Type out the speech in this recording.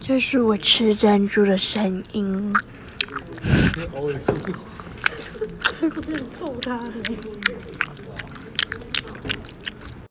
这是我吃珍珠的声音。好恶心。我真想揍他！